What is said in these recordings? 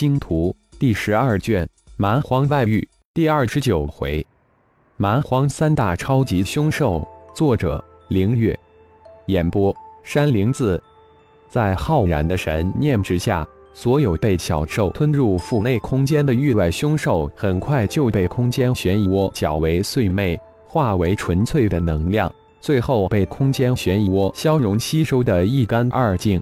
星图》第十二卷《蛮荒外域》第二十九回，蛮荒三大超级凶兽。作者：凌月。演播：山灵子。在浩然的神念之下，所有被小兽吞入腹内空间的域外凶兽，很快就被空间漩涡搅为碎末，化为纯粹的能量，最后被空间漩涡消融吸收的一干二净。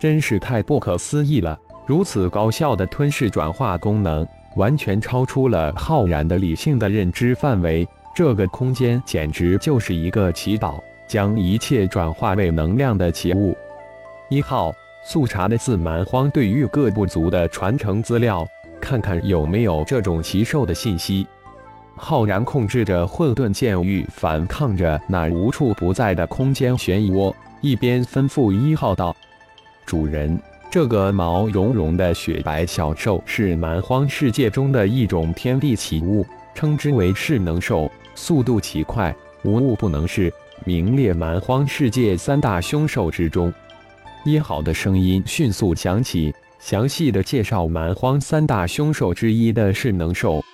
真是太不可思议了！如此高效的吞噬转化功能，完全超出了浩然的理性的认知范围。这个空间简直就是一个祈祷，将一切转化为能量的奇物。一号速查的自蛮荒对域各部族的传承资料，看看有没有这种奇兽的信息。浩然控制着混沌剑域，反抗着那无处不在的空间漩涡，一边吩咐一号道。主人，这个毛茸茸的雪白小兽是蛮荒世界中的一种天地奇物，称之为势能兽，速度奇快，无物不能是，名列蛮荒世界三大凶兽之中。一好的声音迅速响起，详细的介绍蛮荒三大凶兽之一的势能兽。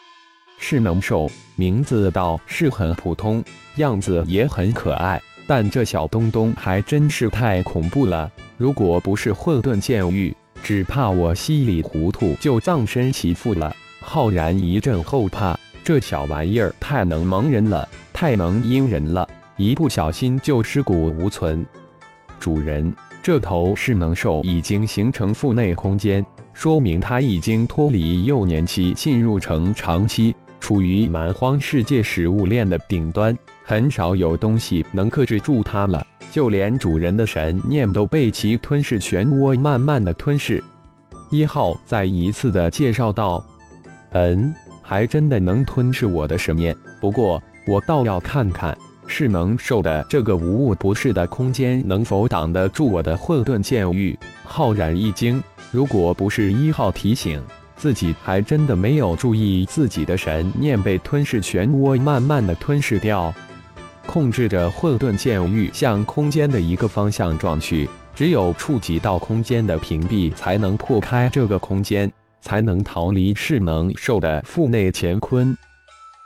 势能兽名字倒是很普通，样子也很可爱，但这小东东还真是太恐怖了。如果不是混沌剑域，只怕我稀里糊涂就葬身其腹了。浩然一阵后怕，这小玩意儿太能蒙人了，太能阴人了，一不小心就尸骨无存。主人，这头势能兽已经形成腹内空间，说明它已经脱离幼年期，进入成长期，处于蛮荒世界食物链的顶端，很少有东西能克制住它了。就连主人的神念都被其吞噬漩涡慢慢的吞噬。一号再一次的介绍道：“嗯，还真的能吞噬我的神念。不过我倒要看看，是能受的这个无物不噬的空间能否挡得住我的混沌剑域。”浩然一惊，如果不是一号提醒，自己还真的没有注意自己的神念被吞噬漩涡慢慢的吞噬掉。控制着混沌剑域向空间的一个方向撞去，只有触及到空间的屏蔽，才能破开这个空间，才能逃离势能兽的腹内乾坤。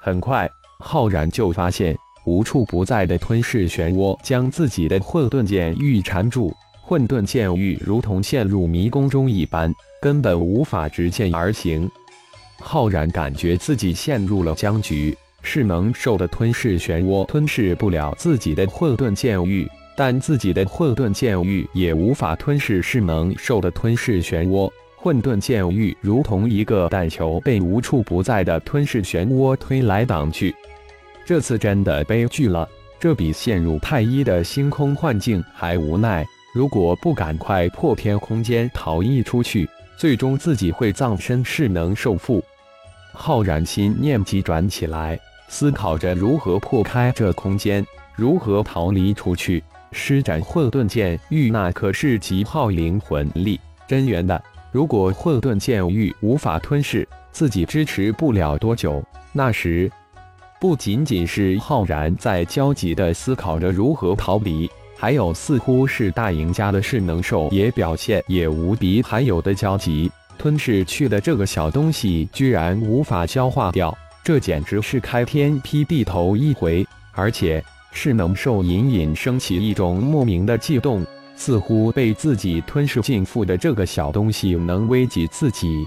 很快，浩然就发现无处不在的吞噬漩涡将自己的混沌剑域缠住，混沌剑域如同陷入迷宫中一般，根本无法直线而行。浩然感觉自己陷入了僵局。是能兽的吞噬漩涡吞噬不了自己的混沌剑域，但自己的混沌剑域也无法吞噬是能兽的吞噬漩涡。混沌剑域如同一个弹球，被无处不在的吞噬漩涡推来挡去。这次真的悲剧了，这比陷入太一的星空幻境还无奈。如果不赶快破天空间逃逸出去，最终自己会葬身势能兽腹。浩然心念急转起来。思考着如何破开这空间，如何逃离出去。施展混沌剑域，那可是极耗灵魂力、真元的。如果混沌剑域无法吞噬，自己支持不了多久。那时，不仅仅是浩然在焦急地思考着如何逃离，还有似乎是大赢家的势能兽也表现也无比罕有的焦急。吞噬去的这个小东西，居然无法消化掉。这简直是开天辟地头一回，而且是能兽隐隐升起一种莫名的悸动，似乎被自己吞噬进腹的这个小东西能危及自己，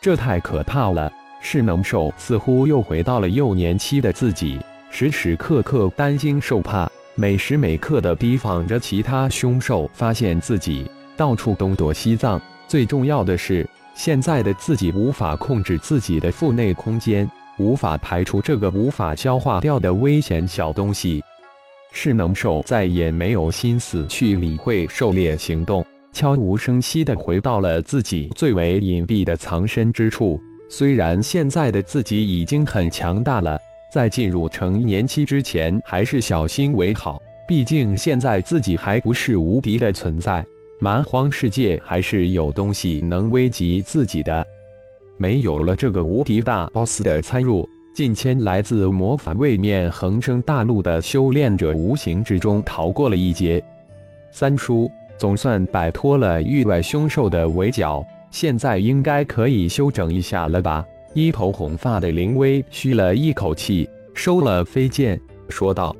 这太可怕了！是能兽似乎又回到了幼年期的自己，时时刻刻担惊受怕，每时每刻的提防着其他凶兽发现自己，到处东躲西藏。最重要的是，现在的自己无法控制自己的腹内空间。无法排除这个无法消化掉的危险小东西，是能兽再也没有心思去理会狩猎行动，悄无声息地回到了自己最为隐蔽的藏身之处。虽然现在的自己已经很强大了，在进入成年期之前，还是小心为好。毕竟现在自己还不是无敌的存在，蛮荒世界还是有东西能危及自己的。没有了这个无敌大 BOSS 的参入，近千来自魔法位面恒生大陆的修炼者无形之中逃过了一劫。三叔总算摆脱了域外凶兽的围剿，现在应该可以休整一下了吧？一头红发的林威吁了一口气，收了飞剑，说道：“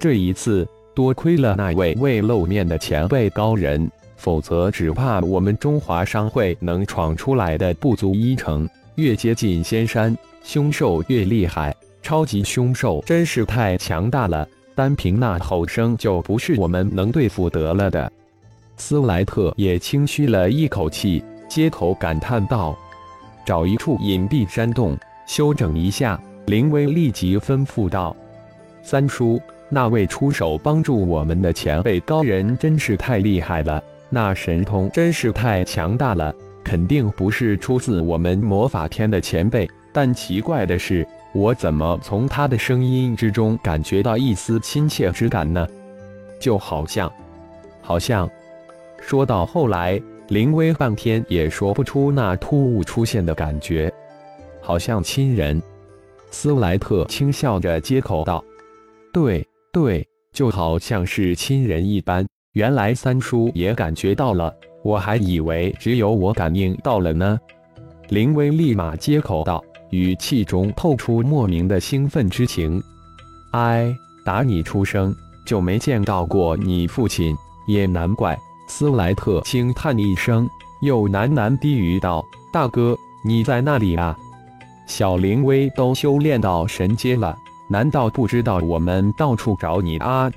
这一次多亏了那位未露面的前辈高人，否则只怕我们中华商会能闯出来的不足一成。越接近仙山，凶兽越厉害，超级凶兽真是太强大了。”单凭那吼声就不是我们能对付得了的。斯莱特也轻吁了一口气，接口感叹道：“找一处隐蔽山洞，休整一下。”林威立即吩咐道：“三叔，那位出手帮助我们的前辈高人真是太厉害了，那神通真是太强大了，肯定不是出自我们魔法天的前辈。但奇怪的是。”我怎么从他的声音之中感觉到一丝亲切之感呢？就好像，好像，说到后来，林威半天也说不出那突兀出现的感觉，好像亲人。斯莱特轻笑着接口道：“对，对，就好像是亲人一般。原来三叔也感觉到了，我还以为只有我感应到了呢。”林威立马接口道。语气中透出莫名的兴奋之情。哎，打你出生就没见到过你父亲，也难怪。斯莱特轻叹一声，又喃喃低语道：“大哥，你在那里啊？小林威都修炼到神阶了，难道不知道我们到处找你啊？”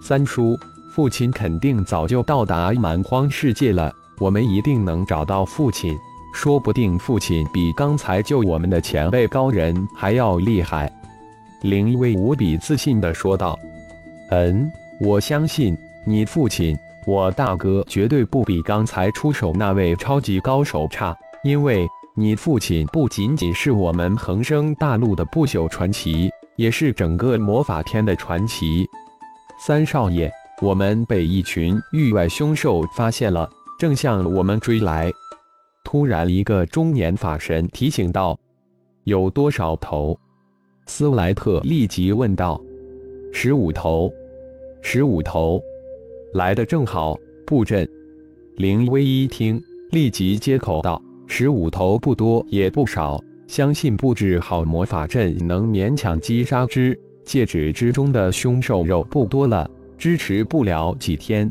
三叔，父亲肯定早就到达蛮荒世界了，我们一定能找到父亲。说不定父亲比刚才救我们的前辈高人还要厉害，林威无比自信地说道：“嗯，我相信你父亲，我大哥绝对不比刚才出手那位超级高手差，因为你父亲不仅仅是我们恒生大陆的不朽传奇，也是整个魔法天的传奇。三少爷，我们被一群域外凶兽发现了，正向我们追来。”突然，一个中年法神提醒道：“有多少头？”斯莱特立即问道：“十五头，十五头，来的正好。”布阵。林威一听，立即接口道：“十五头不多也不少，相信布置好魔法阵能勉强击杀之。戒指之中的凶兽肉不多了，支持不了几天。”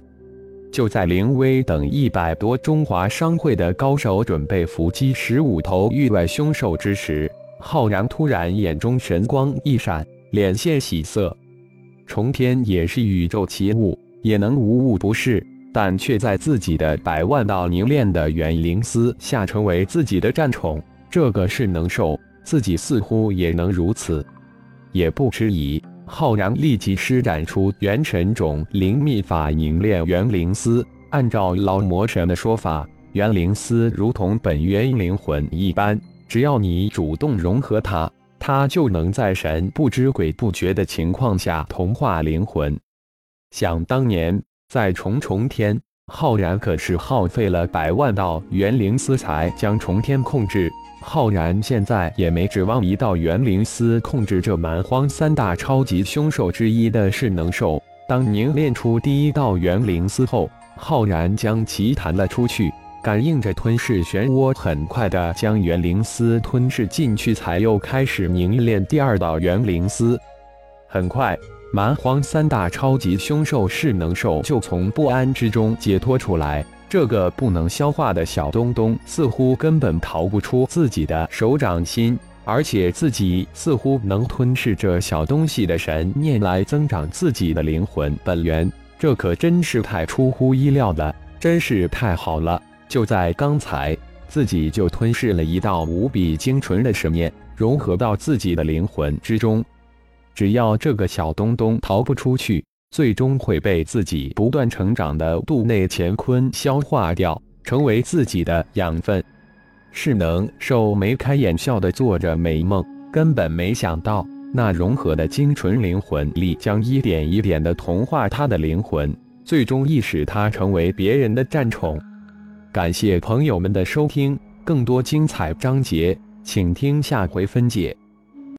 就在灵威等一百多中华商会的高手准备伏击十五头域外凶兽之时，浩然突然眼中神光一闪，脸现喜色。重天也是宇宙奇物，也能无物不是，但却在自己的百万道凝练的元灵丝下成为自己的战宠，这个是能受，自己似乎也能如此。也不迟疑。浩然立即施展出元神种灵秘法，凝练元灵丝。按照老魔神的说法，元灵丝如同本源灵魂一般，只要你主动融合它，它就能在神不知鬼不觉的情况下同化灵魂。想当年，在重重天，浩然可是耗费了百万道元灵丝才将重天控制。浩然现在也没指望一道元灵丝控制这蛮荒三大超级凶兽之一的噬能兽。当凝练出第一道元灵丝后，浩然将其弹了出去，感应着吞噬漩涡，很快的将元灵丝吞噬进去，才又开始凝练第二道元灵丝。很快，蛮荒三大超级凶兽噬能兽就从不安之中解脱出来。这个不能消化的小东东似乎根本逃不出自己的手掌心，而且自己似乎能吞噬这小东西的神念来增长自己的灵魂本源，这可真是太出乎意料了，真是太好了！就在刚才，自己就吞噬了一道无比精纯的神念，融合到自己的灵魂之中，只要这个小东东逃不出去。最终会被自己不断成长的肚内乾坤消化掉，成为自己的养分。是能兽眉开眼笑的做着美梦，根本没想到那融合的精纯灵魂力将一点一点的同化他的灵魂，最终亦使他成为别人的战宠。感谢朋友们的收听，更多精彩章节，请听下回分解。